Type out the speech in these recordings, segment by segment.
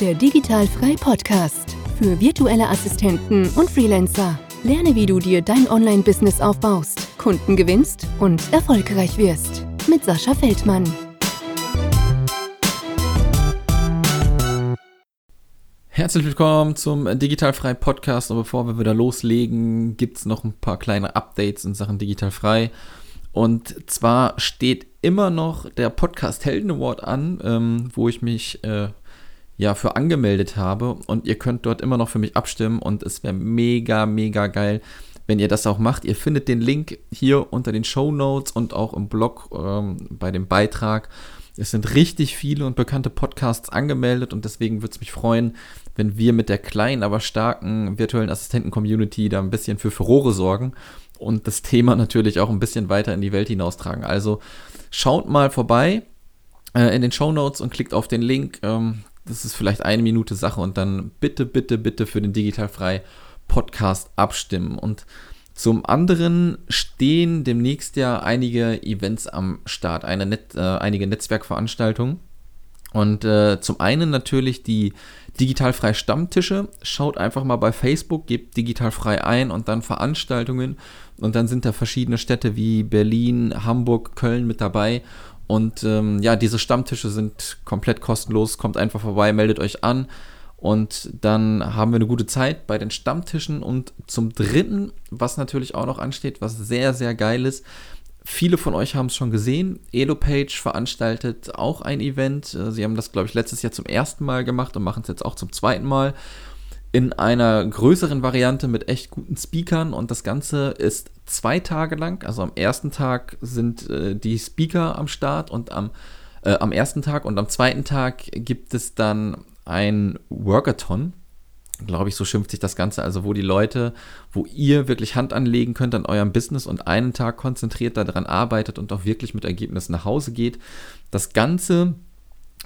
Der Digitalfrei Podcast für virtuelle Assistenten und Freelancer. Lerne, wie du dir dein Online-Business aufbaust, Kunden gewinnst und erfolgreich wirst. Mit Sascha Feldmann. Herzlich willkommen zum Digitalfrei Podcast. Und bevor wir wieder loslegen, gibt es noch ein paar kleine Updates in Sachen Digitalfrei. Und zwar steht immer noch der Podcast Helden Award an, ähm, wo ich mich äh, ja für angemeldet habe. Und ihr könnt dort immer noch für mich abstimmen. Und es wäre mega, mega geil, wenn ihr das auch macht. Ihr findet den Link hier unter den Show Notes und auch im Blog ähm, bei dem Beitrag. Es sind richtig viele und bekannte Podcasts angemeldet und deswegen würde es mich freuen, wenn wir mit der kleinen, aber starken virtuellen Assistenten-Community da ein bisschen für Furore sorgen und das Thema natürlich auch ein bisschen weiter in die Welt hinaustragen. Also schaut mal vorbei äh, in den Show Notes und klickt auf den Link. Ähm, das ist vielleicht eine Minute Sache und dann bitte, bitte, bitte für den Digitalfrei Podcast abstimmen. Und zum anderen stehen demnächst ja einige Events am Start, Net, äh, einige Netzwerkveranstaltungen. Und äh, zum einen natürlich die digitalfrei Stammtische. Schaut einfach mal bei Facebook, gebt digitalfrei ein und dann Veranstaltungen. Und dann sind da verschiedene Städte wie Berlin, Hamburg, Köln mit dabei. Und ähm, ja, diese Stammtische sind komplett kostenlos. Kommt einfach vorbei, meldet euch an. Und dann haben wir eine gute Zeit bei den Stammtischen. Und zum Dritten, was natürlich auch noch ansteht, was sehr, sehr geil ist, Viele von euch haben es schon gesehen. EloPage veranstaltet auch ein Event. Äh, sie haben das, glaube ich, letztes Jahr zum ersten Mal gemacht und machen es jetzt auch zum zweiten Mal. In einer größeren Variante mit echt guten Speakern. Und das Ganze ist zwei Tage lang. Also am ersten Tag sind äh, die Speaker am Start und am, äh, am ersten Tag und am zweiten Tag gibt es dann ein Workathon glaube ich, so schimpft sich das Ganze, also wo die Leute, wo ihr wirklich Hand anlegen könnt an eurem Business und einen Tag konzentriert daran arbeitet und auch wirklich mit Ergebnissen nach Hause geht. Das Ganze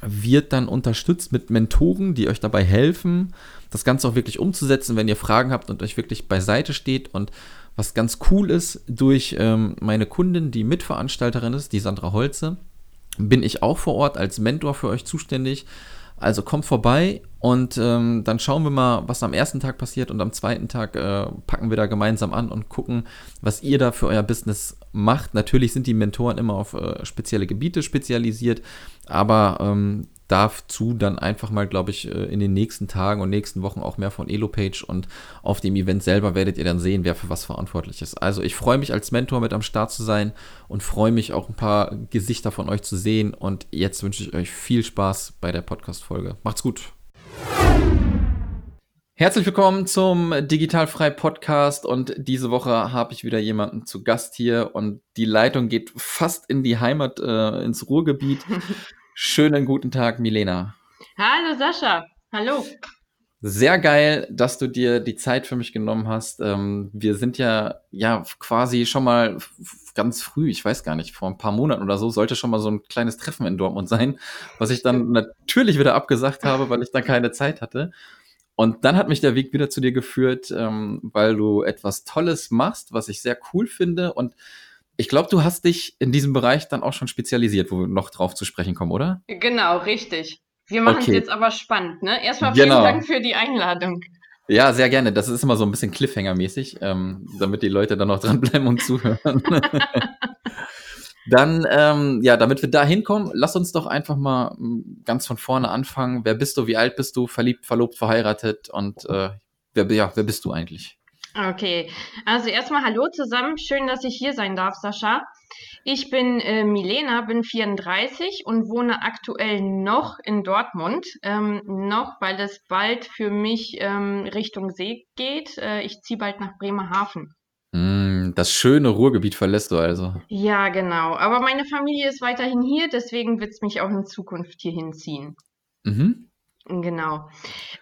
wird dann unterstützt mit Mentoren, die euch dabei helfen, das Ganze auch wirklich umzusetzen, wenn ihr Fragen habt und euch wirklich beiseite steht. Und was ganz cool ist, durch ähm, meine Kundin, die Mitveranstalterin ist, die Sandra Holze, bin ich auch vor Ort als Mentor für euch zuständig also kommt vorbei und ähm, dann schauen wir mal, was am ersten Tag passiert und am zweiten Tag äh, packen wir da gemeinsam an und gucken, was ihr da für euer Business macht. Natürlich sind die Mentoren immer auf äh, spezielle Gebiete spezialisiert, aber ähm, dazu dann einfach mal, glaube ich, äh, in den nächsten Tagen und nächsten Wochen auch mehr von EloPage und auf dem Event selber werdet ihr dann sehen, wer für was verantwortlich ist. Also ich freue mich als Mentor mit am Start zu sein und freue mich auch ein paar Gesichter von euch zu sehen und jetzt wünsche ich euch viel Spaß bei der Podcast-Folge. Macht's gut! Herzlich willkommen zum Digitalfrei Podcast und diese Woche habe ich wieder jemanden zu Gast hier und die Leitung geht fast in die Heimat, äh, ins Ruhrgebiet. Schönen guten Tag, Milena. Hallo Sascha, hallo. Sehr geil, dass du dir die Zeit für mich genommen hast. Ähm, wir sind ja, ja quasi schon mal ganz früh, ich weiß gar nicht, vor ein paar Monaten oder so, sollte schon mal so ein kleines Treffen in Dortmund sein, was ich dann natürlich wieder abgesagt habe, weil ich dann keine Zeit hatte. Und dann hat mich der Weg wieder zu dir geführt, ähm, weil du etwas Tolles machst, was ich sehr cool finde und ich glaube, du hast dich in diesem Bereich dann auch schon spezialisiert, wo wir noch drauf zu sprechen kommen, oder? Genau, richtig. Wir machen es okay. jetzt aber spannend, ne? Erstmal vielen genau. Dank für die Einladung. Ja, sehr gerne. Das ist immer so ein bisschen Cliffhanger-mäßig, ähm, damit die Leute dann noch dranbleiben und zuhören. dann, ähm, ja, damit wir da hinkommen, lass uns doch einfach mal mm, ganz von vorne anfangen. Wer bist du? Wie alt bist du? Verliebt, verlobt, verheiratet? Und äh, wer, ja, wer bist du eigentlich? Okay, also erstmal hallo zusammen. Schön, dass ich hier sein darf, Sascha. Ich bin äh, Milena, bin 34 und wohne aktuell noch in Dortmund. Ähm, noch, weil es bald für mich ähm, Richtung See geht. Äh, ich ziehe bald nach Bremerhaven. Mm, das schöne Ruhrgebiet verlässt du also. Ja, genau. Aber meine Familie ist weiterhin hier, deswegen wird es mich auch in Zukunft hier hinziehen. Mhm. Genau.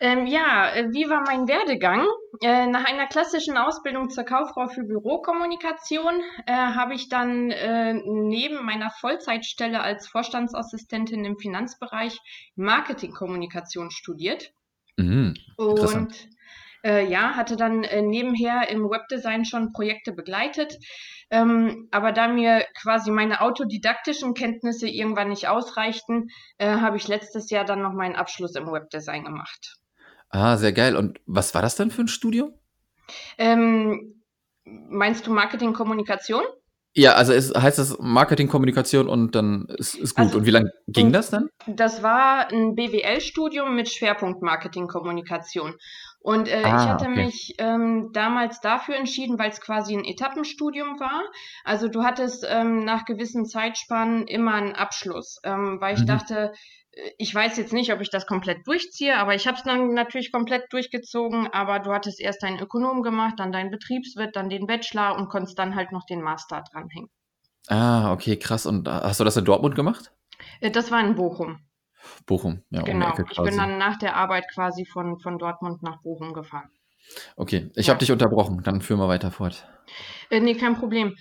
Ähm, ja, äh, wie war mein Werdegang? Äh, nach einer klassischen Ausbildung zur Kauffrau für Bürokommunikation äh, habe ich dann äh, neben meiner Vollzeitstelle als Vorstandsassistentin im Finanzbereich Marketingkommunikation studiert. Mhm, und Äh, ja, hatte dann äh, nebenher im Webdesign schon Projekte begleitet. Ähm, aber da mir quasi meine autodidaktischen Kenntnisse irgendwann nicht ausreichten, äh, habe ich letztes Jahr dann noch meinen Abschluss im Webdesign gemacht. Ah, sehr geil. Und was war das dann für ein Studium? Ähm, meinst du Marketing-Kommunikation? Ja, also es heißt das Marketing-Kommunikation und dann ist, ist gut. Also, und wie lange ging das dann? Das war ein BWL-Studium mit Schwerpunkt Marketing-Kommunikation. Und äh, ah, ich hatte okay. mich ähm, damals dafür entschieden, weil es quasi ein Etappenstudium war. Also du hattest ähm, nach gewissen Zeitspannen immer einen Abschluss, ähm, weil ich mhm. dachte, äh, ich weiß jetzt nicht, ob ich das komplett durchziehe, aber ich habe es dann natürlich komplett durchgezogen. Aber du hattest erst deinen Ökonom gemacht, dann deinen Betriebswirt, dann den Bachelor und konntest dann halt noch den Master dranhängen. Ah, okay, krass. Und äh, hast du das in Dortmund gemacht? Äh, das war in Bochum. Bochum, ja. Genau, ich bin dann nach der Arbeit quasi von, von Dortmund nach Bochum gefahren. Okay, ich ja. habe dich unterbrochen, dann führen wir weiter fort. Äh, nee, kein Problem.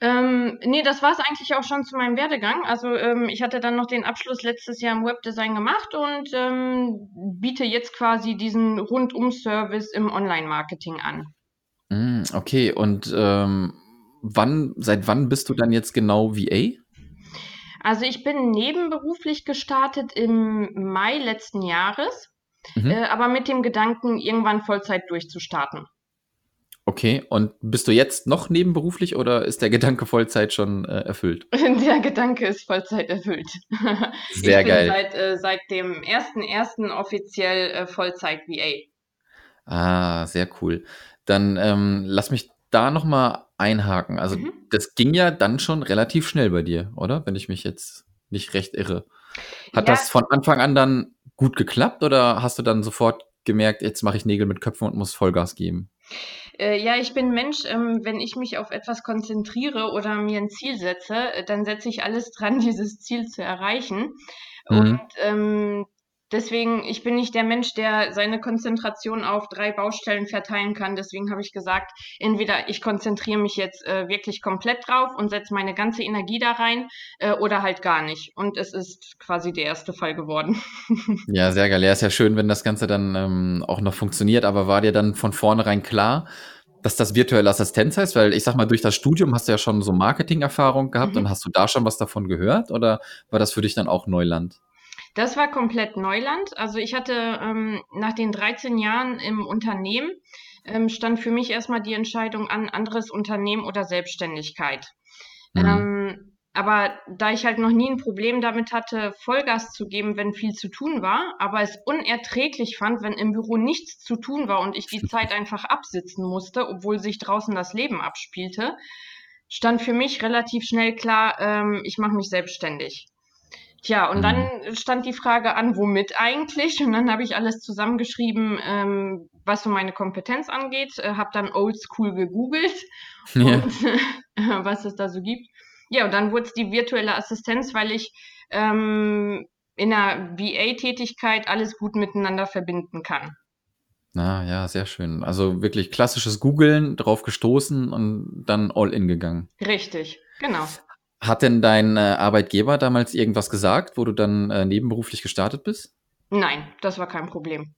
Ähm, nee, das war es eigentlich auch schon zu meinem Werdegang. Also ähm, ich hatte dann noch den Abschluss letztes Jahr im Webdesign gemacht und ähm, biete jetzt quasi diesen Rundum-Service im Online-Marketing an. Mm, okay, und ähm, wann, seit wann bist du dann jetzt genau VA? Also ich bin nebenberuflich gestartet im Mai letzten Jahres, mhm. äh, aber mit dem Gedanken, irgendwann Vollzeit durchzustarten. Okay, und bist du jetzt noch nebenberuflich oder ist der Gedanke Vollzeit schon äh, erfüllt? Der Gedanke ist Vollzeit erfüllt. Sehr ich geil. Bin seit, äh, seit dem 1.1. offiziell äh, Vollzeit VA. Ah, sehr cool. Dann ähm, lass mich da nochmal einhaken. Also mhm. das ging ja dann schon relativ schnell bei dir, oder? Wenn ich mich jetzt nicht recht irre. Hat ja. das von Anfang an dann gut geklappt oder hast du dann sofort gemerkt, jetzt mache ich Nägel mit Köpfen und muss Vollgas geben? Äh, ja, ich bin Mensch, ähm, wenn ich mich auf etwas konzentriere oder mir ein Ziel setze, äh, dann setze ich alles dran, dieses Ziel zu erreichen. Mhm. Und ähm, Deswegen, ich bin nicht der Mensch, der seine Konzentration auf drei Baustellen verteilen kann. Deswegen habe ich gesagt, entweder ich konzentriere mich jetzt äh, wirklich komplett drauf und setze meine ganze Energie da rein äh, oder halt gar nicht. Und es ist quasi der erste Fall geworden. Ja, sehr geil. Ja, ist ja schön, wenn das Ganze dann ähm, auch noch funktioniert. Aber war dir dann von vornherein klar, dass das virtuelle Assistenz heißt? Weil ich sag mal, durch das Studium hast du ja schon so Marketing-Erfahrung gehabt mhm. und hast du da schon was davon gehört? Oder war das für dich dann auch Neuland? Das war komplett Neuland. Also ich hatte ähm, nach den 13 Jahren im Unternehmen ähm, stand für mich erstmal die Entscheidung an, anderes Unternehmen oder Selbstständigkeit. Mhm. Ähm, aber da ich halt noch nie ein Problem damit hatte, Vollgas zu geben, wenn viel zu tun war, aber es unerträglich fand, wenn im Büro nichts zu tun war und ich die Zeit einfach absitzen musste, obwohl sich draußen das Leben abspielte, stand für mich relativ schnell klar, ähm, ich mache mich selbstständig. Tja, und mhm. dann stand die Frage an, womit eigentlich? Und dann habe ich alles zusammengeschrieben, ähm, was so meine Kompetenz angeht, äh, habe dann oldschool gegoogelt ja. und äh, was es da so gibt. Ja, und dann wurde es die virtuelle Assistenz, weil ich ähm, in der VA-Tätigkeit alles gut miteinander verbinden kann. Na ja, sehr schön. Also wirklich klassisches Googeln, drauf gestoßen und dann all in gegangen. Richtig, genau. Hat denn dein äh, Arbeitgeber damals irgendwas gesagt, wo du dann äh, nebenberuflich gestartet bist? Nein, das war kein Problem.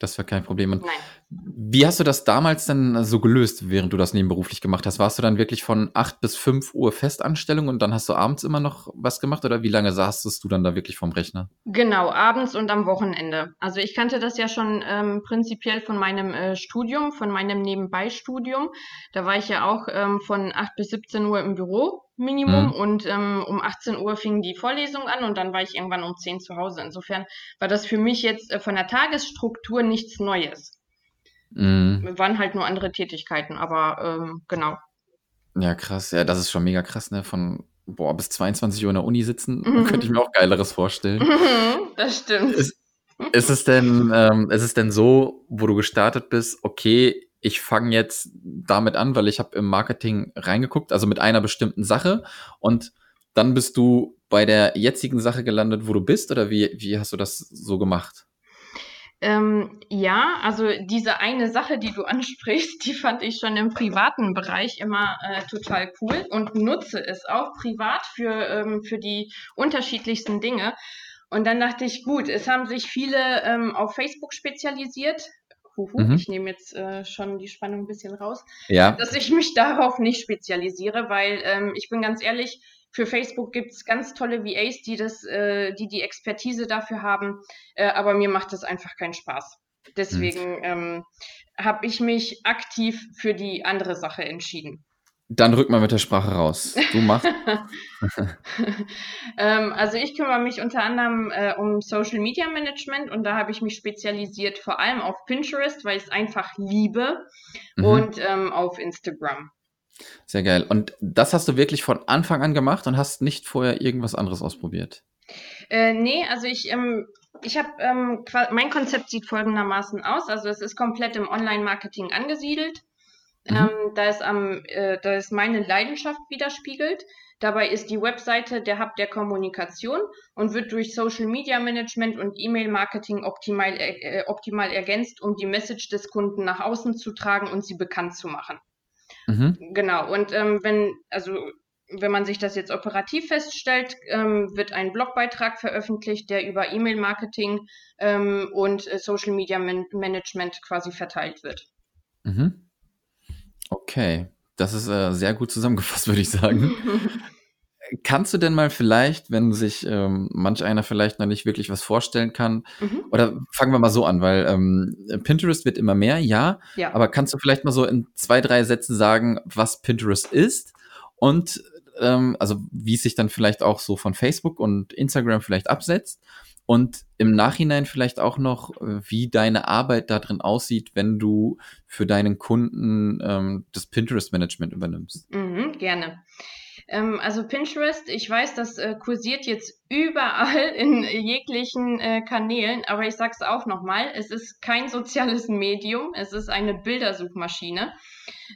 Das war kein Problem. Und Nein. Wie hast du das damals denn so gelöst, während du das nebenberuflich gemacht hast? Warst du dann wirklich von 8 bis 5 Uhr Festanstellung und dann hast du abends immer noch was gemacht oder wie lange saßest du dann da wirklich vom Rechner? Genau, abends und am Wochenende. Also ich kannte das ja schon ähm, prinzipiell von meinem äh, Studium, von meinem Nebenbeistudium. Da war ich ja auch ähm, von 8 bis 17 Uhr im Büro Minimum mhm. und ähm, um 18 Uhr fing die Vorlesung an und dann war ich irgendwann um 10 zu Hause. Insofern war das für mich jetzt äh, von der Tagesstruktur nichts Neues. Mhm. Waren halt nur andere Tätigkeiten, aber ähm, genau. Ja, krass. Ja, das ist schon mega krass, ne? Von boah, bis 22 Uhr in der Uni sitzen, mhm. könnte ich mir auch Geileres vorstellen. Mhm, das stimmt. Ist, ist es denn, ähm, ist es denn so, wo du gestartet bist, okay, ich fange jetzt damit an, weil ich habe im Marketing reingeguckt, also mit einer bestimmten Sache und dann bist du bei der jetzigen Sache gelandet, wo du bist oder wie, wie hast du das so gemacht? Ähm, ja, also diese eine Sache, die du ansprichst, die fand ich schon im privaten Bereich immer äh, total cool und nutze es auch privat für, ähm, für die unterschiedlichsten Dinge. Und dann dachte ich, gut, es haben sich viele ähm, auf Facebook spezialisiert, huhu, mhm. ich nehme jetzt äh, schon die Spannung ein bisschen raus, ja. dass ich mich darauf nicht spezialisiere, weil ähm, ich bin ganz ehrlich, für Facebook gibt es ganz tolle VAs, die das, äh, die die Expertise dafür haben, äh, aber mir macht das einfach keinen Spaß. Deswegen mhm. ähm, habe ich mich aktiv für die andere Sache entschieden. Dann rück mal mit der Sprache raus. Du machst. ähm, also ich kümmere mich unter anderem äh, um Social Media Management und da habe ich mich spezialisiert vor allem auf Pinterest, weil ich es einfach liebe mhm. und ähm, auf Instagram. Sehr geil. Und das hast du wirklich von Anfang an gemacht und hast nicht vorher irgendwas anderes ausprobiert? Äh, nee, also ich, ähm, ich habe, ähm, mein Konzept sieht folgendermaßen aus. Also es ist komplett im Online-Marketing angesiedelt. Mhm. Ähm, da, ist am, äh, da ist meine Leidenschaft widerspiegelt. Dabei ist die Webseite der Hub der Kommunikation und wird durch Social Media Management und E-Mail Marketing optimal, äh, optimal ergänzt, um die Message des Kunden nach außen zu tragen und sie bekannt zu machen. Mhm. Genau. Und ähm, wenn, also wenn man sich das jetzt operativ feststellt, ähm, wird ein Blogbeitrag veröffentlicht, der über E-Mail-Marketing ähm, und äh, Social Media Man Management quasi verteilt wird. Mhm. Okay, das ist äh, sehr gut zusammengefasst, würde ich sagen. Kannst du denn mal vielleicht, wenn sich ähm, manch einer vielleicht noch nicht wirklich was vorstellen kann, mhm. oder fangen wir mal so an, weil ähm, Pinterest wird immer mehr, ja, ja, aber kannst du vielleicht mal so in zwei, drei Sätzen sagen, was Pinterest ist und ähm, also wie es sich dann vielleicht auch so von Facebook und Instagram vielleicht absetzt und im Nachhinein vielleicht auch noch, wie deine Arbeit da drin aussieht, wenn du für deinen Kunden ähm, das Pinterest-Management übernimmst. Mhm, gerne. Ähm, also Pinterest, ich weiß, das äh, kursiert jetzt überall in jeglichen äh, Kanälen, aber ich sag's auch nochmal, es ist kein soziales Medium, es ist eine Bildersuchmaschine.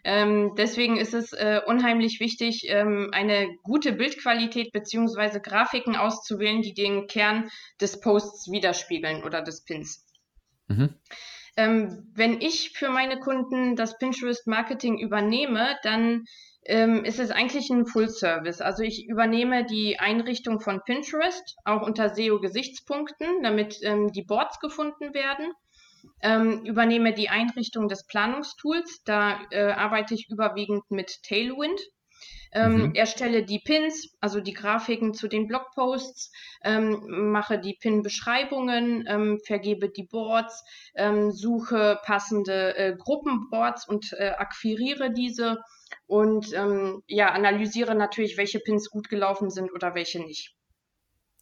Ähm, deswegen ist es äh, unheimlich wichtig, ähm, eine gute Bildqualität beziehungsweise Grafiken auszuwählen, die den Kern des Posts widerspiegeln oder des Pins. Mhm. Ähm, wenn ich für meine Kunden das Pinterest Marketing übernehme, dann ähm, ist es eigentlich ein Full Service. Also ich übernehme die Einrichtung von Pinterest, auch unter SEO-Gesichtspunkten, damit ähm, die Boards gefunden werden. Ähm, übernehme die Einrichtung des Planungstools, da äh, arbeite ich überwiegend mit Tailwind. Ähm, mhm. Erstelle die Pins, also die Grafiken zu den Blogposts, ähm, mache die Pin-Beschreibungen, ähm, vergebe die Boards, ähm, suche passende äh, Gruppenboards und äh, akquiriere diese und ähm, ja, analysiere natürlich, welche Pins gut gelaufen sind oder welche nicht.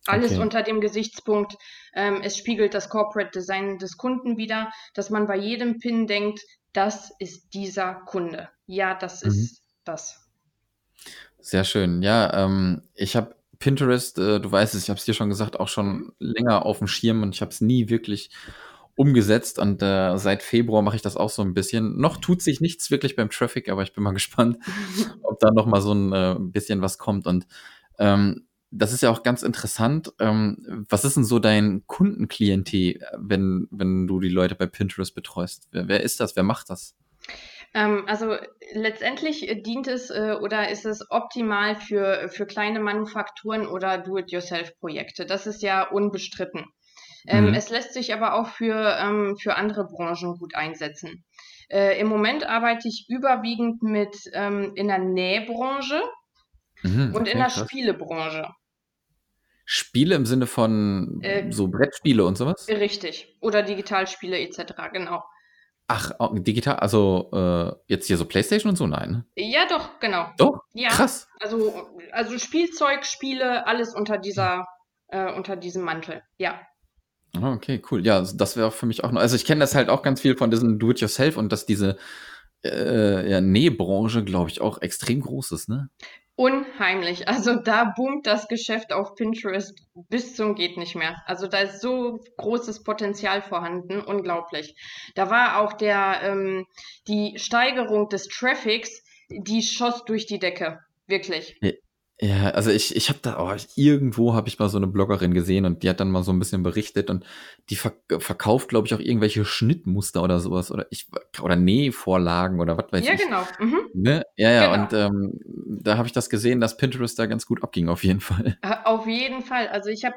Alles okay. unter dem Gesichtspunkt, ähm, es spiegelt das Corporate Design des Kunden wieder, dass man bei jedem Pin denkt, das ist dieser Kunde. Ja, das mhm. ist das. Sehr schön. Ja, ähm, ich habe Pinterest, äh, du weißt es, ich habe es dir schon gesagt, auch schon länger auf dem Schirm und ich habe es nie wirklich umgesetzt und äh, seit Februar mache ich das auch so ein bisschen. Noch tut sich nichts wirklich beim Traffic, aber ich bin mal gespannt, ob da noch mal so ein äh, bisschen was kommt. Und ähm, das ist ja auch ganz interessant. Ähm, was ist denn so dein Kundenklientel, wenn, wenn du die Leute bei Pinterest betreust? Wer, wer ist das? Wer macht das? Ähm, also letztendlich dient es äh, oder ist es optimal für, für kleine Manufakturen oder Do-it-yourself-Projekte. Das ist ja unbestritten. Ähm, mhm. Es lässt sich aber auch für, ähm, für andere Branchen gut einsetzen. Äh, Im Moment arbeite ich überwiegend mit in der Nähbranche mhm, und in der krass. Spielebranche. Spiele im Sinne von äh, so Brettspiele und sowas? Richtig. Oder Digitalspiele etc., genau. Ach, digital, also äh, jetzt hier so Playstation und so, nein? Ja, doch, genau. Doch? Ja, krass. Also, also Spielzeug, Spiele, alles unter dieser, äh, unter diesem Mantel, ja. Ah, okay, cool. Ja, das wäre für mich auch noch. Also ich kenne das halt auch ganz viel von diesem Do-it-yourself und dass diese äh, ja, Nähbranche, glaube ich, auch extrem groß ist, ne? Unheimlich. Also da boomt das Geschäft auf Pinterest bis zum geht nicht mehr. Also da ist so großes Potenzial vorhanden, unglaublich. Da war auch der ähm, die Steigerung des Traffics, die schoss durch die Decke, wirklich. Ja. Also ich, ich habe da, oh, irgendwo habe ich mal so eine Bloggerin gesehen und die hat dann mal so ein bisschen berichtet und die verk verkauft, glaube ich, auch irgendwelche Schnittmuster oder sowas oder ich oder Nähvorlagen oder was weiß ja, ich. Ja, genau. Mhm. Ne? Ja, ja, genau. und ähm, da habe ich das gesehen, dass Pinterest da ganz gut abging, auf jeden Fall. Auf jeden Fall. Also ich habe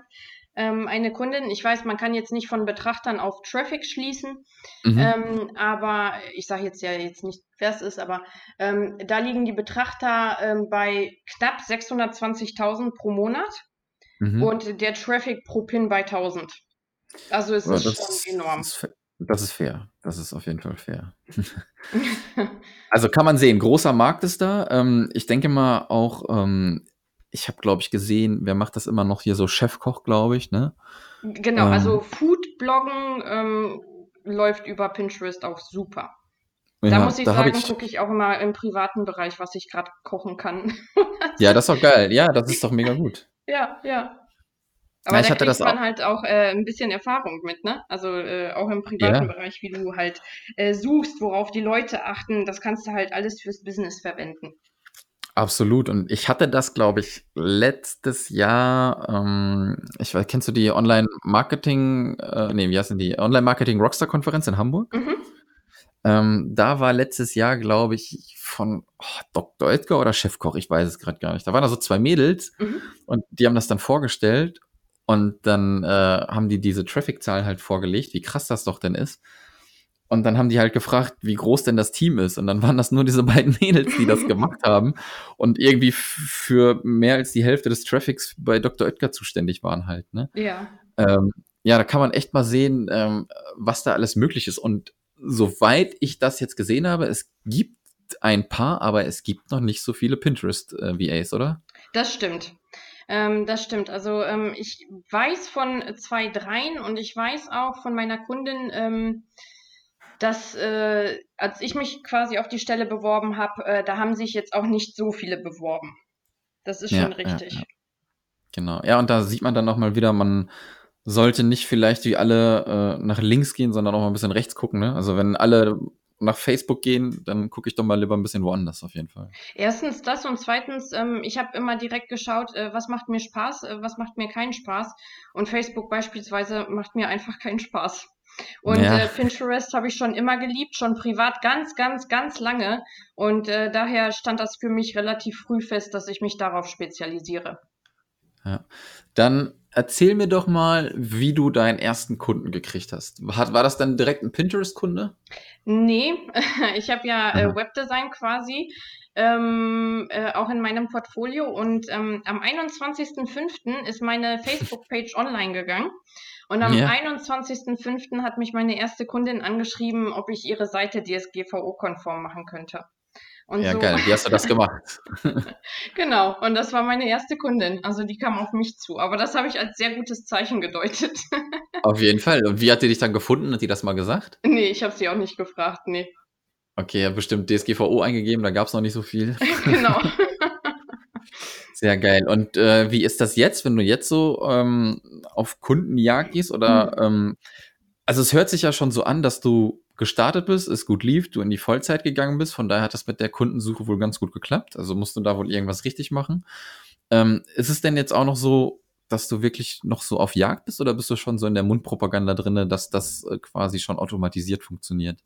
ähm, eine Kundin, ich weiß, man kann jetzt nicht von Betrachtern auf Traffic schließen, mhm. ähm, aber ich sage jetzt ja jetzt nicht, wer es ist, aber ähm, da liegen die Betrachter ähm, bei knapp 620.000 pro Monat mhm. und der Traffic pro Pin bei 1000. Also es ja, ist schon enorm. Ist, das ist fair. Das ist auf jeden Fall fair. also kann man sehen, großer Markt ist da. Ähm, ich denke mal auch ähm, ich habe, glaube ich, gesehen, wer macht das immer noch hier so Chefkoch, glaube ich, ne? Genau, ähm, also Foodbloggen ähm, läuft über Pinterest auch super. Da ja, muss ich da sagen, gucke ich auch immer im privaten Bereich, was ich gerade kochen kann. ja, das ist doch geil. Ja, das ist doch mega gut. ja, ja. Aber ja, da kriegt man auch. halt auch äh, ein bisschen Erfahrung mit, ne? Also äh, auch im privaten ja. Bereich, wie du halt äh, suchst, worauf die Leute achten, das kannst du halt alles fürs Business verwenden. Absolut. Und ich hatte das, glaube ich, letztes Jahr, ähm, ich weiß, kennst du die Online-Marketing, äh, nee, wie heißt denn die? Online-Marketing-Rockstar-Konferenz in Hamburg? Mhm. Ähm, da war letztes Jahr, glaube ich, von oh, Dr. Edgar oder Chefkoch, ich weiß es gerade gar nicht. Da waren da so zwei Mädels mhm. und die haben das dann vorgestellt und dann äh, haben die diese Traffic-Zahl halt vorgelegt, wie krass das doch denn ist. Und dann haben die halt gefragt, wie groß denn das Team ist. Und dann waren das nur diese beiden Mädels, die das gemacht haben und irgendwie für mehr als die Hälfte des Traffics bei Dr. Oetker zuständig waren halt. Ne? Ja. Ähm, ja, da kann man echt mal sehen, ähm, was da alles möglich ist. Und soweit ich das jetzt gesehen habe, es gibt ein paar, aber es gibt noch nicht so viele Pinterest-VAs, äh, oder? Das stimmt. Ähm, das stimmt. Also ähm, ich weiß von zwei, dreien und ich weiß auch von meiner Kundin, ähm, dass äh, als ich mich quasi auf die Stelle beworben habe, äh, da haben sich jetzt auch nicht so viele beworben. Das ist ja, schon richtig. Ja, ja. Genau. Ja, und da sieht man dann nochmal wieder, man sollte nicht vielleicht wie alle äh, nach links gehen, sondern auch mal ein bisschen rechts gucken. Ne? Also wenn alle nach Facebook gehen, dann gucke ich doch mal lieber ein bisschen woanders auf jeden Fall. Erstens das und zweitens, ähm, ich habe immer direkt geschaut, äh, was macht mir Spaß, äh, was macht mir keinen Spaß. Und Facebook beispielsweise macht mir einfach keinen Spaß. Und ja. äh, Pinterest habe ich schon immer geliebt, schon privat ganz, ganz, ganz lange. Und äh, daher stand das für mich relativ früh fest, dass ich mich darauf spezialisiere. Ja. Dann erzähl mir doch mal, wie du deinen ersten Kunden gekriegt hast. War, war das dann direkt ein Pinterest-Kunde? Nee, ich habe ja äh, Webdesign quasi. Ähm, äh, auch in meinem Portfolio und ähm, am 21.05. ist meine Facebook-Page online gegangen und am ja. 21.05. hat mich meine erste Kundin angeschrieben, ob ich ihre Seite DSGVO-konform machen könnte. Und ja, so. geil. Wie hast du das gemacht? genau. Und das war meine erste Kundin. Also die kam auf mich zu. Aber das habe ich als sehr gutes Zeichen gedeutet. auf jeden Fall. Und wie hat die dich dann gefunden? Hat die das mal gesagt? Nee, ich habe sie auch nicht gefragt. Nee. Okay, ja, bestimmt DSGVO eingegeben. Da gab es noch nicht so viel. genau. Sehr geil. Und äh, wie ist das jetzt, wenn du jetzt so ähm, auf Kundenjagd gehst? Oder mhm. ähm, also es hört sich ja schon so an, dass du gestartet bist, es gut lief, du in die Vollzeit gegangen bist. Von daher hat das mit der Kundensuche wohl ganz gut geklappt. Also musst du da wohl irgendwas richtig machen. Ähm, ist es denn jetzt auch noch so, dass du wirklich noch so auf Jagd bist oder bist du schon so in der Mundpropaganda drin, dass das äh, quasi schon automatisiert funktioniert?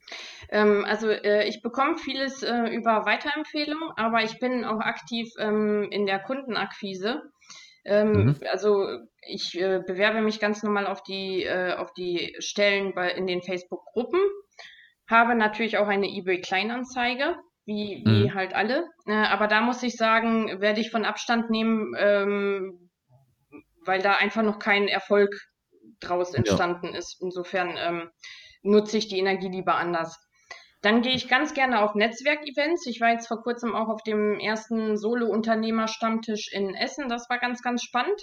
Ähm, also äh, ich bekomme vieles äh, über Weiterempfehlung, aber ich bin auch aktiv ähm, in der Kundenakquise. Ähm, mhm. Also ich äh, bewerbe mich ganz normal auf die, äh, auf die Stellen bei, in den Facebook-Gruppen, habe natürlich auch eine eBay-Kleinanzeige, wie, wie mhm. halt alle. Äh, aber da muss ich sagen, werde ich von Abstand nehmen, ähm, weil da einfach noch kein Erfolg draus entstanden ja. ist. Insofern ähm, nutze ich die Energie lieber anders. Dann gehe ich ganz gerne auf Netzwerkevents. Ich war jetzt vor kurzem auch auf dem ersten Solo-Unternehmer-Stammtisch in Essen. Das war ganz, ganz spannend.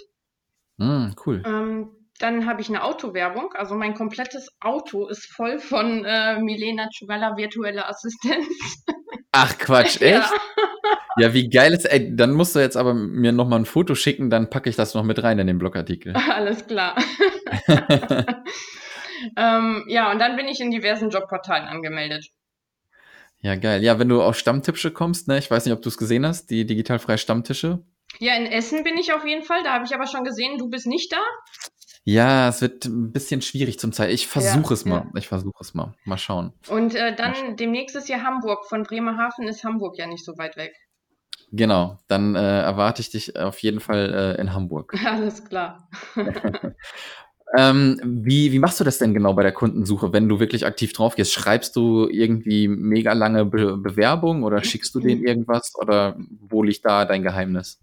Mm, cool. Ähm, dann habe ich eine Autowerbung. Also mein komplettes Auto ist voll von äh, Milena Chugala virtuelle Assistenz. Ach Quatsch, echt? Ja. ja, wie geil ist, ey, dann musst du jetzt aber mir nochmal ein Foto schicken, dann packe ich das noch mit rein in den Blogartikel. Alles klar. ähm, ja, und dann bin ich in diversen Jobportalen angemeldet. Ja, geil. Ja, wenn du auf Stammtische kommst, ne, ich weiß nicht, ob du es gesehen hast, die digitalfreie Stammtische. Ja, in Essen bin ich auf jeden Fall. Da habe ich aber schon gesehen, du bist nicht da. Ja, es wird ein bisschen schwierig zum Zeit. Ich versuche ja, es mal. Ja. Ich versuche es mal. Mal schauen. Und äh, dann demnächst ist ja Hamburg. Von Bremerhaven ist Hamburg ja nicht so weit weg. Genau, dann äh, erwarte ich dich auf jeden Fall äh, in Hamburg. Alles klar. ähm, wie, wie machst du das denn genau bei der Kundensuche, wenn du wirklich aktiv drauf gehst? Schreibst du irgendwie mega lange Be Bewerbung oder schickst du denen irgendwas oder wo liegt da dein Geheimnis?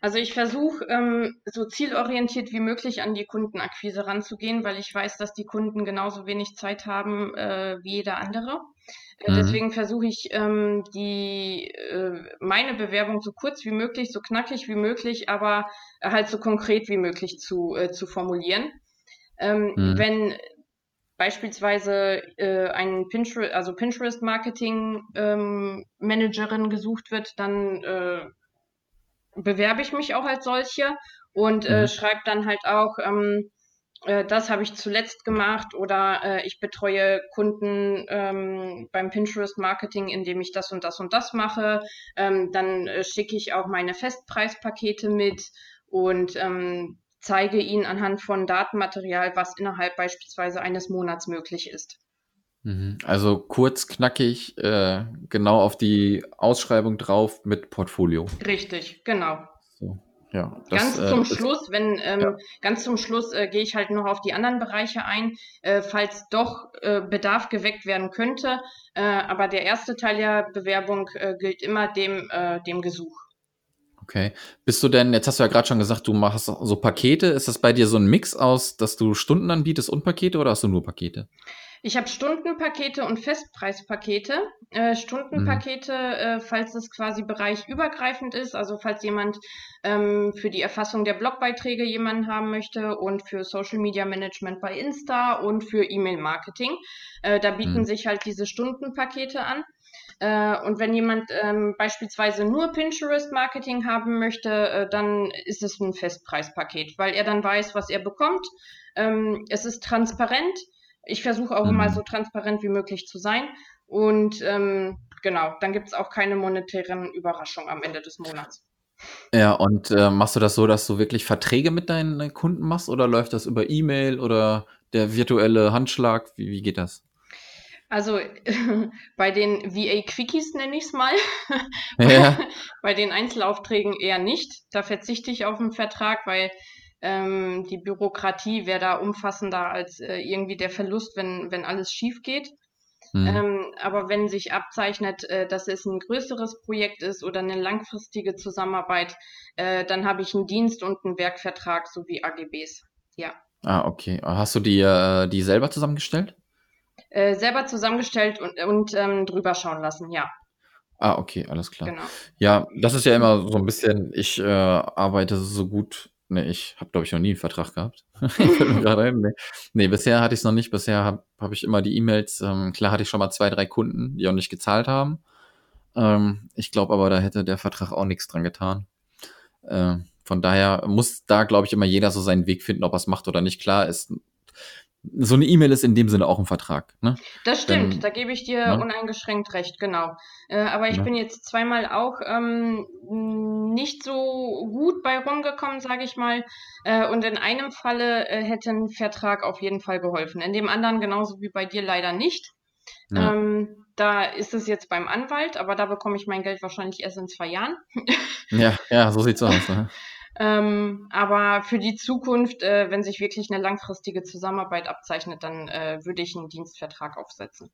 Also ich versuche ähm, so zielorientiert wie möglich an die Kundenakquise ranzugehen, weil ich weiß, dass die Kunden genauso wenig Zeit haben äh, wie jeder andere. Äh, mhm. Deswegen versuche ich ähm, die äh, meine Bewerbung so kurz wie möglich, so knackig wie möglich, aber halt so konkret wie möglich zu, äh, zu formulieren. Ähm, mhm. Wenn beispielsweise äh, ein Pinterest, also Pinterest Marketing ähm, Managerin gesucht wird, dann äh, bewerbe ich mich auch als solche und äh, mhm. schreibe dann halt auch, ähm, äh, das habe ich zuletzt gemacht oder äh, ich betreue Kunden ähm, beim Pinterest Marketing, indem ich das und das und das mache. Ähm, dann äh, schicke ich auch meine Festpreispakete mit und ähm, zeige ihnen anhand von Datenmaterial, was innerhalb beispielsweise eines Monats möglich ist. Mhm. Also kurz, knackig, äh, genau auf die Ausschreibung drauf mit Portfolio. Richtig, genau. So, ja, das, ganz äh, zum äh, Schluss, wenn ähm, ja. ganz zum Schluss äh, gehe ich halt noch auf die anderen Bereiche ein, äh, falls doch äh, Bedarf geweckt werden könnte. Äh, aber der erste Teil der Bewerbung äh, gilt immer dem, äh, dem Gesuch. Okay. Bist du denn, jetzt hast du ja gerade schon gesagt, du machst so Pakete. Ist das bei dir so ein Mix aus, dass du Stunden anbietest und Pakete oder hast du nur Pakete? Ich habe Stundenpakete und Festpreispakete. Äh, Stundenpakete, mhm. äh, falls es quasi bereichübergreifend ist, also falls jemand ähm, für die Erfassung der Blogbeiträge jemanden haben möchte und für Social Media Management bei Insta und für E-Mail-Marketing. Äh, da bieten mhm. sich halt diese Stundenpakete an. Äh, und wenn jemand ähm, beispielsweise nur Pinterest-Marketing haben möchte, äh, dann ist es ein Festpreispaket, weil er dann weiß, was er bekommt. Ähm, es ist transparent ich versuche auch mhm. immer so transparent wie möglich zu sein. Und ähm, genau, dann gibt es auch keine monetären Überraschungen am Ende des Monats. Ja, und äh, machst du das so, dass du wirklich Verträge mit deinen Kunden machst oder läuft das über E-Mail oder der virtuelle Handschlag? Wie, wie geht das? Also bei den VA-Quickies nenne ich es mal. Ja. bei den Einzelaufträgen eher nicht. Da verzichte ich auf einen Vertrag, weil ähm, die Bürokratie wäre da umfassender als äh, irgendwie der Verlust, wenn, wenn alles schief geht. Mhm. Ähm, aber wenn sich abzeichnet, äh, dass es ein größeres Projekt ist oder eine langfristige Zusammenarbeit, äh, dann habe ich einen Dienst- und einen Werkvertrag sowie AGBs. Ja. Ah, okay. Hast du die, äh, die selber zusammengestellt? Äh, selber zusammengestellt und, und ähm, drüber schauen lassen, ja. Ah, okay, alles klar. Genau. Ja, das ist ja immer so ein bisschen, ich äh, arbeite so gut Ne, ich habe, glaube ich, noch nie einen Vertrag gehabt. nee. nee. bisher hatte ich es noch nicht. Bisher habe hab ich immer die E-Mails. Ähm, klar hatte ich schon mal zwei, drei Kunden, die auch nicht gezahlt haben. Ähm, ich glaube aber, da hätte der Vertrag auch nichts dran getan. Äh, von daher muss da, glaube ich, immer jeder so seinen Weg finden, ob er es macht oder nicht. Klar ist so eine E-Mail ist in dem Sinne auch ein Vertrag. Ne? Das stimmt, Denn, da gebe ich dir ne? uneingeschränkt recht, genau. Äh, aber ich ja. bin jetzt zweimal auch ähm, nicht so gut bei rumgekommen, sage ich mal. Äh, und in einem Falle äh, hätte ein Vertrag auf jeden Fall geholfen. In dem anderen genauso wie bei dir leider nicht. Ja. Ähm, da ist es jetzt beim Anwalt, aber da bekomme ich mein Geld wahrscheinlich erst in zwei Jahren. ja, ja, so sieht's aus. Ne? Ähm, aber für die Zukunft, äh, wenn sich wirklich eine langfristige Zusammenarbeit abzeichnet, dann äh, würde ich einen Dienstvertrag aufsetzen.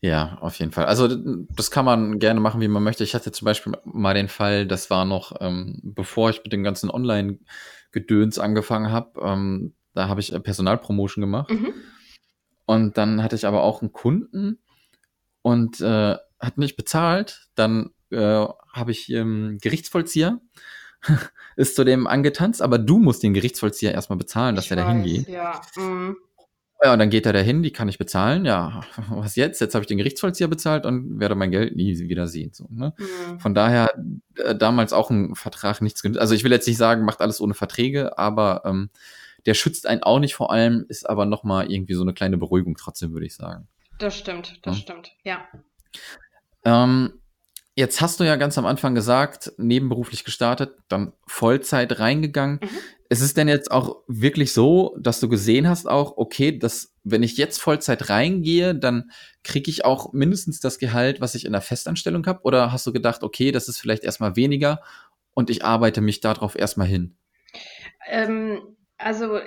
Ja, auf jeden Fall. Also das kann man gerne machen, wie man möchte. Ich hatte zum Beispiel mal den Fall, das war noch, ähm, bevor ich mit dem ganzen Online-Gedöns angefangen habe, ähm, da habe ich Personalpromotion gemacht. Mhm. Und dann hatte ich aber auch einen Kunden und äh, hat nicht bezahlt. Dann äh, habe ich ähm, Gerichtsvollzieher ist zu dem angetanzt, aber du musst den Gerichtsvollzieher erstmal bezahlen, dass ich er da hingeht. Ja. Mm. ja, und dann geht er da hin, die kann ich bezahlen. Ja, was jetzt? Jetzt habe ich den Gerichtsvollzieher bezahlt und werde mein Geld nie wieder sehen. So, ne? Mm. Von daher äh, damals auch ein Vertrag nichts genützt. Also ich will jetzt nicht sagen, macht alles ohne Verträge, aber ähm, der schützt einen auch nicht vor allem, ist aber nochmal irgendwie so eine kleine Beruhigung trotzdem, würde ich sagen. Das stimmt, das ja. stimmt, ja. Ähm, Jetzt hast du ja ganz am Anfang gesagt, nebenberuflich gestartet, dann Vollzeit reingegangen. Mhm. Ist es denn jetzt auch wirklich so, dass du gesehen hast auch, okay, dass wenn ich jetzt Vollzeit reingehe, dann kriege ich auch mindestens das Gehalt, was ich in der Festanstellung habe? Oder hast du gedacht, okay, das ist vielleicht erstmal weniger und ich arbeite mich darauf erstmal hin? Ähm, also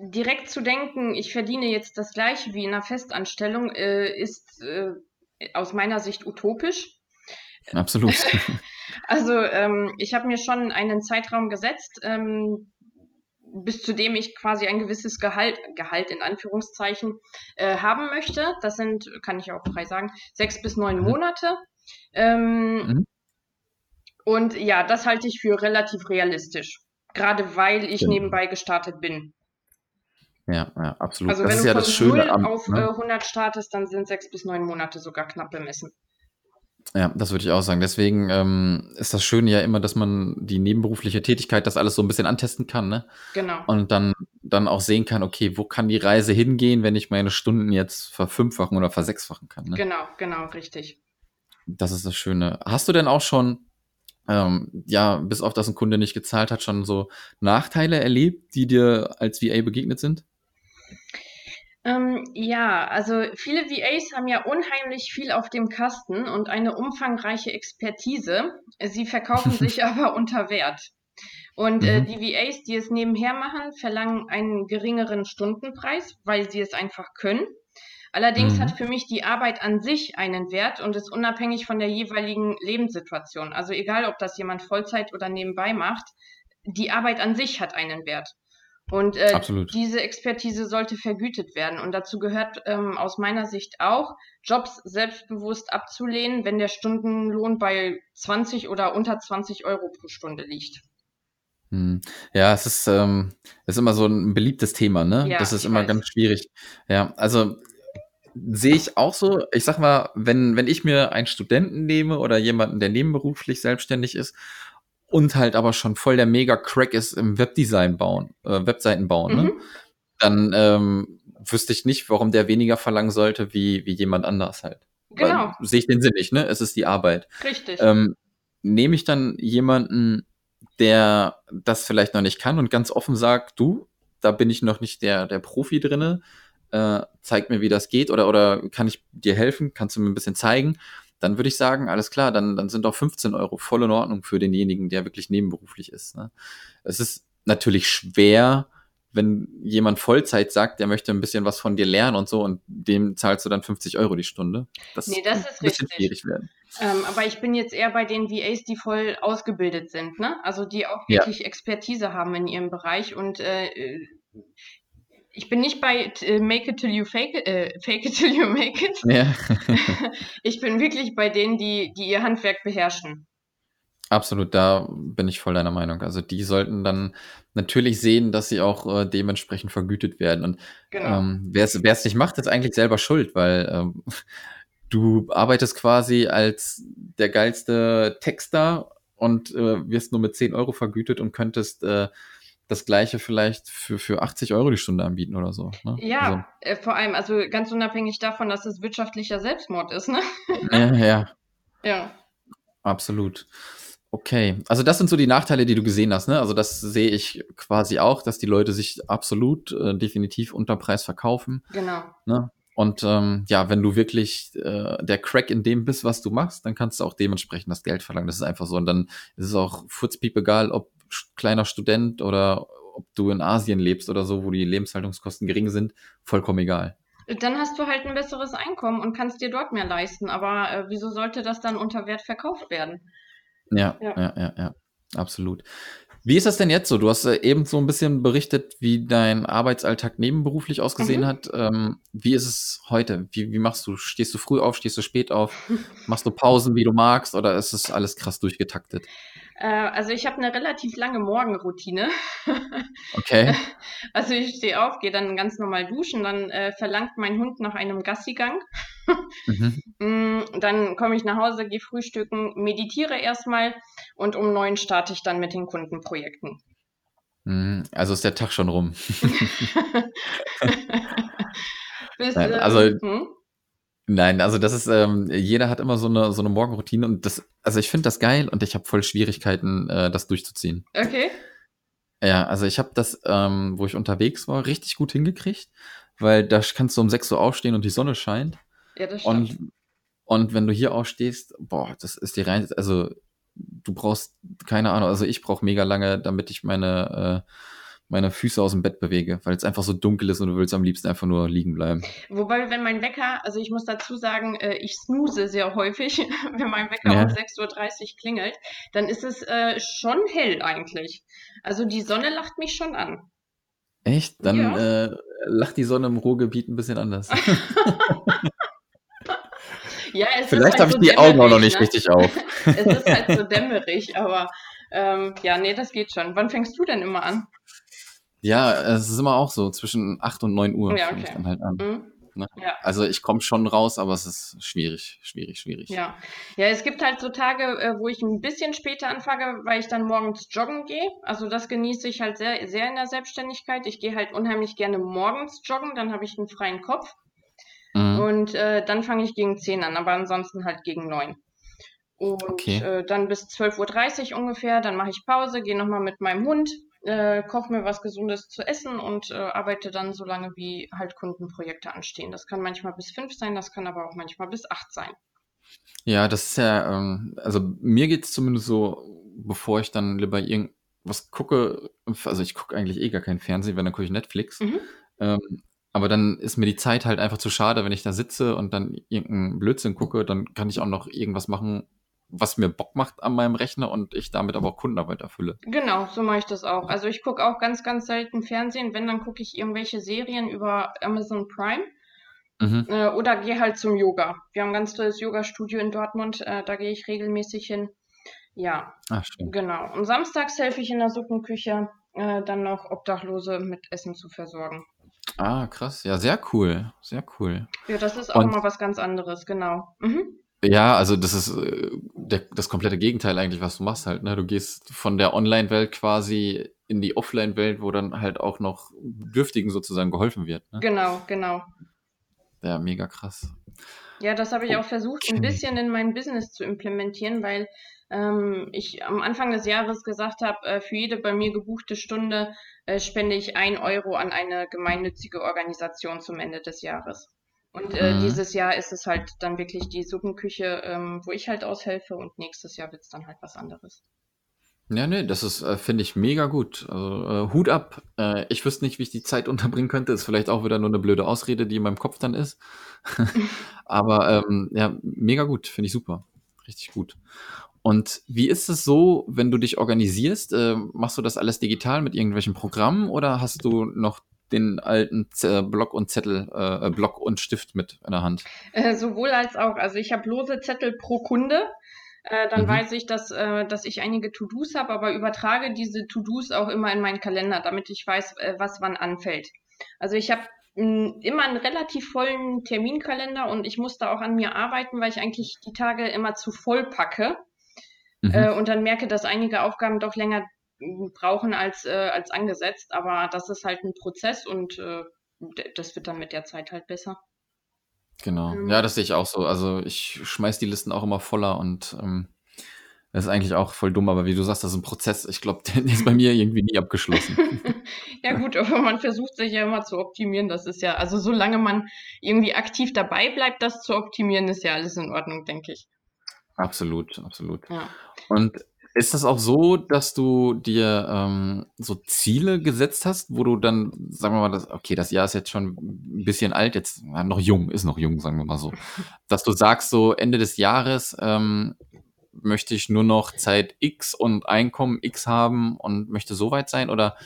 direkt zu denken, ich verdiene jetzt das gleiche wie in einer Festanstellung, äh, ist äh, aus meiner Sicht utopisch. Absolut. also ähm, ich habe mir schon einen Zeitraum gesetzt, ähm, bis zu dem ich quasi ein gewisses Gehalt, Gehalt in Anführungszeichen, äh, haben möchte. Das sind, kann ich auch frei sagen, sechs bis neun mhm. Monate. Ähm, mhm. Und ja, das halte ich für relativ realistisch. Gerade weil ich genau. nebenbei gestartet bin. Ja, ja, absolut. Also das wenn ist du ja von das Schöne 0 am, auf ne? 100 äh, startest, dann sind sechs bis neun Monate sogar knapp bemessen. Ja, das würde ich auch sagen. Deswegen ähm, ist das Schöne ja immer, dass man die nebenberufliche Tätigkeit, das alles so ein bisschen antesten kann, ne? Genau. Und dann, dann auch sehen kann, okay, wo kann die Reise hingehen, wenn ich meine Stunden jetzt verfünffachen oder versechsfachen kann. Ne? Genau, genau, richtig. Das ist das Schöne. Hast du denn auch schon, ähm, ja, bis auf das ein Kunde nicht gezahlt hat, schon so Nachteile erlebt, die dir als VA begegnet sind? Ähm, ja, also viele VAs haben ja unheimlich viel auf dem Kasten und eine umfangreiche Expertise. Sie verkaufen sich aber unter Wert. Und äh, mhm. die VAs, die es nebenher machen, verlangen einen geringeren Stundenpreis, weil sie es einfach können. Allerdings mhm. hat für mich die Arbeit an sich einen Wert und ist unabhängig von der jeweiligen Lebenssituation. Also egal, ob das jemand Vollzeit oder nebenbei macht, die Arbeit an sich hat einen Wert. Und äh, diese Expertise sollte vergütet werden. Und dazu gehört ähm, aus meiner Sicht auch, Jobs selbstbewusst abzulehnen, wenn der Stundenlohn bei 20 oder unter 20 Euro pro Stunde liegt. Hm. Ja, es ist, ähm, ist immer so ein beliebtes Thema, ne? Ja, das ist immer weiß. ganz schwierig. Ja, also sehe ich auch so. Ich sag mal, wenn, wenn ich mir einen Studenten nehme oder jemanden, der nebenberuflich selbstständig ist und halt aber schon voll der Mega-Crack ist im Webdesign bauen, äh, Webseiten bauen, ne? mhm. ne? dann ähm, wüsste ich nicht, warum der weniger verlangen sollte wie, wie jemand anders halt. Genau. Sehe ich den Sinn nicht, ne? Es ist die Arbeit. Richtig. Ähm, Nehme ich dann jemanden, der das vielleicht noch nicht kann und ganz offen sagt, du, da bin ich noch nicht der, der Profi drinne, äh, zeig mir, wie das geht oder, oder kann ich dir helfen, kannst du mir ein bisschen zeigen? Dann würde ich sagen, alles klar, dann, dann sind auch 15 Euro voll in Ordnung für denjenigen, der wirklich nebenberuflich ist. Ne? Es ist natürlich schwer, wenn jemand Vollzeit sagt, der möchte ein bisschen was von dir lernen und so und dem zahlst du dann 50 Euro die Stunde. Das, nee, das ist ein bisschen richtig. schwierig werden. Ähm, aber ich bin jetzt eher bei den VAs, die voll ausgebildet sind, ne? Also die auch wirklich ja. Expertise haben in ihrem Bereich und äh, ich bin nicht bei äh, Make it till you fake it, äh, fake it till you make it. Ja. ich bin wirklich bei denen, die, die ihr Handwerk beherrschen. Absolut, da bin ich voll deiner Meinung. Also die sollten dann natürlich sehen, dass sie auch äh, dementsprechend vergütet werden. Und genau. ähm, wer es nicht macht, ist eigentlich selber schuld, weil ähm, du arbeitest quasi als der geilste Texter und äh, wirst nur mit 10 Euro vergütet und könntest äh, das gleiche vielleicht für, für 80 Euro die Stunde anbieten oder so. Ne? Ja, also. äh, vor allem, also ganz unabhängig davon, dass es wirtschaftlicher Selbstmord ist, ne? Ja, ja. ja. Absolut. Okay, also das sind so die Nachteile, die du gesehen hast, ne? Also das sehe ich quasi auch, dass die Leute sich absolut äh, definitiv unter Preis verkaufen. Genau. Ne? Und ähm, ja, wenn du wirklich äh, der Crack in dem bist, was du machst, dann kannst du auch dementsprechend das Geld verlangen. Das ist einfach so. Und dann ist es auch furzpiep egal, ob kleiner Student oder ob du in Asien lebst oder so, wo die Lebenshaltungskosten gering sind, vollkommen egal. Dann hast du halt ein besseres Einkommen und kannst dir dort mehr leisten. Aber äh, wieso sollte das dann unter Wert verkauft werden? Ja, ja, ja, ja, ja, absolut. Wie ist das denn jetzt so? Du hast äh, eben so ein bisschen berichtet, wie dein Arbeitsalltag nebenberuflich ausgesehen mhm. hat. Ähm, wie ist es heute? Wie, wie machst du? Stehst du früh auf? Stehst du spät auf? Machst du Pausen, wie du magst? Oder ist es alles krass durchgetaktet? Äh, also ich habe eine relativ lange Morgenroutine. Okay. Also ich stehe auf, gehe dann ganz normal duschen, dann äh, verlangt mein Hund nach einem Gassigang. mhm. Mm, dann komme ich nach Hause, gehe frühstücken, meditiere erstmal und um neun starte ich dann mit den Kundenprojekten. Mhm. Also ist der Tag schon rum. Bis, Nein, also, ähm, hm? Nein, also das ist, ähm, jeder hat immer so eine, so eine Morgenroutine und das, also ich finde das geil und ich habe voll Schwierigkeiten, äh, das durchzuziehen. Okay. Ja, also ich habe das, ähm, wo ich unterwegs war, richtig gut hingekriegt, weil da kannst du um 6 Uhr aufstehen und die Sonne scheint. Ja, das stimmt. Und, und wenn du hier aufstehst, boah, das ist die rein, also du brauchst, keine Ahnung, also ich brauche mega lange, damit ich meine, äh, meine Füße aus dem Bett bewege, weil es einfach so dunkel ist und du willst am liebsten einfach nur liegen bleiben. Wobei, wenn mein Wecker, also ich muss dazu sagen, äh, ich snooze sehr häufig, wenn mein Wecker ja. um 6.30 Uhr klingelt, dann ist es äh, schon hell eigentlich. Also die Sonne lacht mich schon an. Echt? Dann ja. äh, lacht die Sonne im Ruhrgebiet ein bisschen anders. ja, es Vielleicht halt habe so ich die Augen auch noch nicht ne? richtig auf. es ist halt so dämmerig, aber ähm, ja, nee, das geht schon. Wann fängst du denn immer an? Ja, es ist immer auch so, zwischen 8 und 9 Uhr ja, okay. ich dann halt an. Mhm. Ne? Ja. Also ich komme schon raus, aber es ist schwierig, schwierig, schwierig. Ja, ja es gibt halt so Tage, äh, wo ich ein bisschen später anfange, weil ich dann morgens joggen gehe. Also das genieße ich halt sehr, sehr in der Selbstständigkeit. Ich gehe halt unheimlich gerne morgens joggen, dann habe ich einen freien Kopf. Mhm. Und äh, dann fange ich gegen 10 an, aber ansonsten halt gegen 9. Und okay. äh, dann bis 12.30 Uhr ungefähr, dann mache ich Pause, gehe nochmal mit meinem Hund äh, koche mir was Gesundes zu essen und äh, arbeite dann so lange, wie halt Kundenprojekte anstehen. Das kann manchmal bis fünf sein, das kann aber auch manchmal bis acht sein. Ja, das ist ja, ähm, also mir geht es zumindest so, bevor ich dann lieber irgendwas gucke, also ich gucke eigentlich eh gar keinen Fernsehen, wenn dann gucke ich Netflix. Mhm. Ähm, aber dann ist mir die Zeit halt einfach zu schade, wenn ich da sitze und dann irgendeinen Blödsinn gucke, dann kann ich auch noch irgendwas machen, was mir Bock macht an meinem Rechner und ich damit aber auch Kundenarbeit erfülle. Genau, so mache ich das auch. Also ich gucke auch ganz, ganz selten Fernsehen. Wenn, dann gucke ich irgendwelche Serien über Amazon Prime. Mhm. Äh, oder gehe halt zum Yoga. Wir haben ein ganz tolles Yoga-Studio in Dortmund. Äh, da gehe ich regelmäßig hin. Ja, Ach, schön. genau. Und samstags helfe ich in der Suppenküche, äh, dann noch Obdachlose mit Essen zu versorgen. Ah, krass. Ja, sehr cool. Sehr cool. Ja, das ist auch und, mal was ganz anderes, genau. Mhm. Ja, also das ist äh, der, das komplette Gegenteil eigentlich, was du machst halt. Ne? Du gehst von der Online-Welt quasi in die Offline-Welt, wo dann halt auch noch Dürftigen sozusagen geholfen wird. Ne? Genau, genau. Ja, mega krass. Ja, das habe ich auch versucht, ein bisschen in mein Business zu implementieren, weil ähm, ich am Anfang des Jahres gesagt habe, äh, für jede bei mir gebuchte Stunde äh, spende ich ein Euro an eine gemeinnützige Organisation zum Ende des Jahres. Und äh, mhm. dieses Jahr ist es halt dann wirklich die Suppenküche, ähm, wo ich halt aushelfe und nächstes Jahr wird es dann halt was anderes. Ja, nee, das ist, äh, finde ich, mega gut. Also, äh, Hut ab. Äh, ich wüsste nicht, wie ich die Zeit unterbringen könnte. Ist vielleicht auch wieder nur eine blöde Ausrede, die in meinem Kopf dann ist. Aber ähm, ja, mega gut, finde ich super. Richtig gut. Und wie ist es so, wenn du dich organisierst? Äh, machst du das alles digital mit irgendwelchen Programmen oder hast du noch den alten Z Block und Zettel, äh, äh, Block und Stift mit in der Hand? Äh, sowohl als auch. Also ich habe lose Zettel pro Kunde. Äh, dann mhm. weiß ich, dass, äh, dass ich einige To-Dos habe, aber übertrage diese To-Dos auch immer in meinen Kalender, damit ich weiß, äh, was wann anfällt. Also ich habe hm, immer einen relativ vollen Terminkalender und ich muss da auch an mir arbeiten, weil ich eigentlich die Tage immer zu voll packe. Mhm. Äh, und dann merke, dass einige Aufgaben doch länger brauchen als, äh, als angesetzt. Aber das ist halt ein Prozess und äh, das wird dann mit der Zeit halt besser. Genau. Ähm, ja, das sehe ich auch so. Also ich schmeiß die Listen auch immer voller und ähm, das ist eigentlich auch voll dumm, aber wie du sagst, das ist ein Prozess. Ich glaube, der ist bei mir irgendwie nie abgeschlossen. ja gut, aber man versucht sich ja immer zu optimieren. Das ist ja, also solange man irgendwie aktiv dabei bleibt, das zu optimieren, ist ja alles in Ordnung, denke ich. Absolut, absolut. Ja. Und ist das auch so, dass du dir ähm, so Ziele gesetzt hast, wo du dann, sagen wir mal, das, okay, das Jahr ist jetzt schon ein bisschen alt, jetzt ja, noch jung, ist noch jung, sagen wir mal so, dass du sagst, so Ende des Jahres ähm, möchte ich nur noch Zeit X und Einkommen X haben und möchte so weit sein oder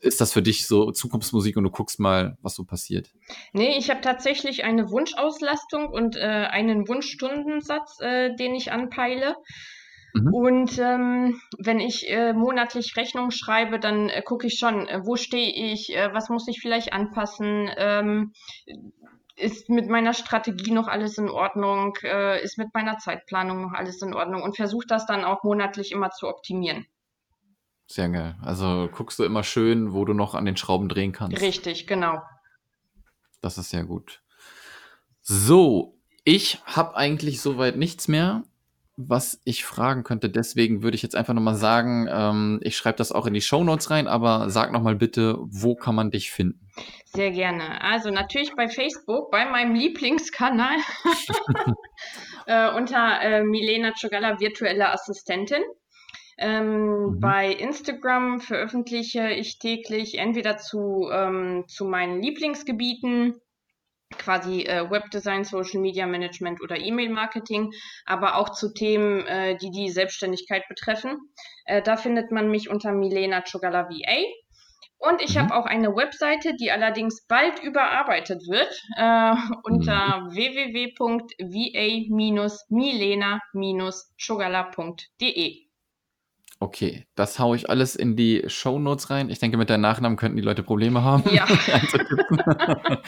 ist das für dich so Zukunftsmusik und du guckst mal, was so passiert? Nee, ich habe tatsächlich eine Wunschauslastung und äh, einen Wunschstundensatz, äh, den ich anpeile. Mhm. Und ähm, wenn ich äh, monatlich Rechnung schreibe, dann äh, gucke ich schon, äh, wo stehe ich, äh, was muss ich vielleicht anpassen, ähm, ist mit meiner Strategie noch alles in Ordnung, äh, ist mit meiner Zeitplanung noch alles in Ordnung und versuche das dann auch monatlich immer zu optimieren. Sehr geil. Also guckst du immer schön, wo du noch an den Schrauben drehen kannst. Richtig, genau. Das ist sehr gut. So, Ich habe eigentlich soweit nichts mehr, was ich fragen könnte. Deswegen würde ich jetzt einfach nochmal sagen, ähm, ich schreibe das auch in die Show Notes rein, aber sag nochmal bitte, wo kann man dich finden? Sehr gerne. Also natürlich bei Facebook, bei meinem Lieblingskanal äh, unter äh, Milena Czogala, virtuelle Assistentin. Ähm, mhm. Bei Instagram veröffentliche ich täglich entweder zu, ähm, zu meinen Lieblingsgebieten quasi äh, Webdesign, Social Media Management oder E-Mail-Marketing, aber auch zu Themen, äh, die die Selbstständigkeit betreffen. Äh, da findet man mich unter Milena Chogala VA. Und ich mhm. habe auch eine Webseite, die allerdings bald überarbeitet wird, äh, unter mhm. www.va-milena-chogala.de. Okay, das haue ich alles in die Show Notes rein. Ich denke, mit deinem Nachnamen könnten die Leute Probleme haben. Ja.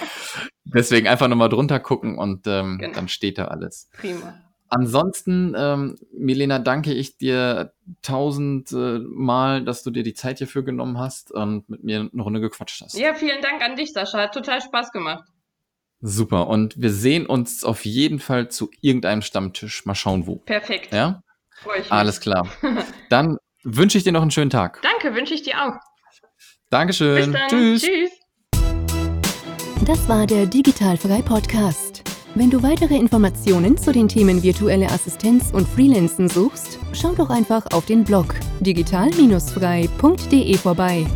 Deswegen einfach nochmal drunter gucken und ähm, genau. dann steht da alles. Prima. Ansonsten, ähm, Milena, danke ich dir tausendmal, dass du dir die Zeit hierfür genommen hast und mit mir eine Runde gequatscht hast. Ja, vielen Dank an dich, Sascha. Hat total Spaß gemacht. Super. Und wir sehen uns auf jeden Fall zu irgendeinem Stammtisch. Mal schauen, wo. Perfekt. Ja? Alles klar. Dann wünsche ich dir noch einen schönen Tag. Danke, wünsche ich dir auch. Dankeschön. Tschüss. Tschüss. Das war der Digitalfrei Podcast. Wenn du weitere Informationen zu den Themen virtuelle Assistenz und Freelancen suchst, schau doch einfach auf den Blog digital-frei.de vorbei.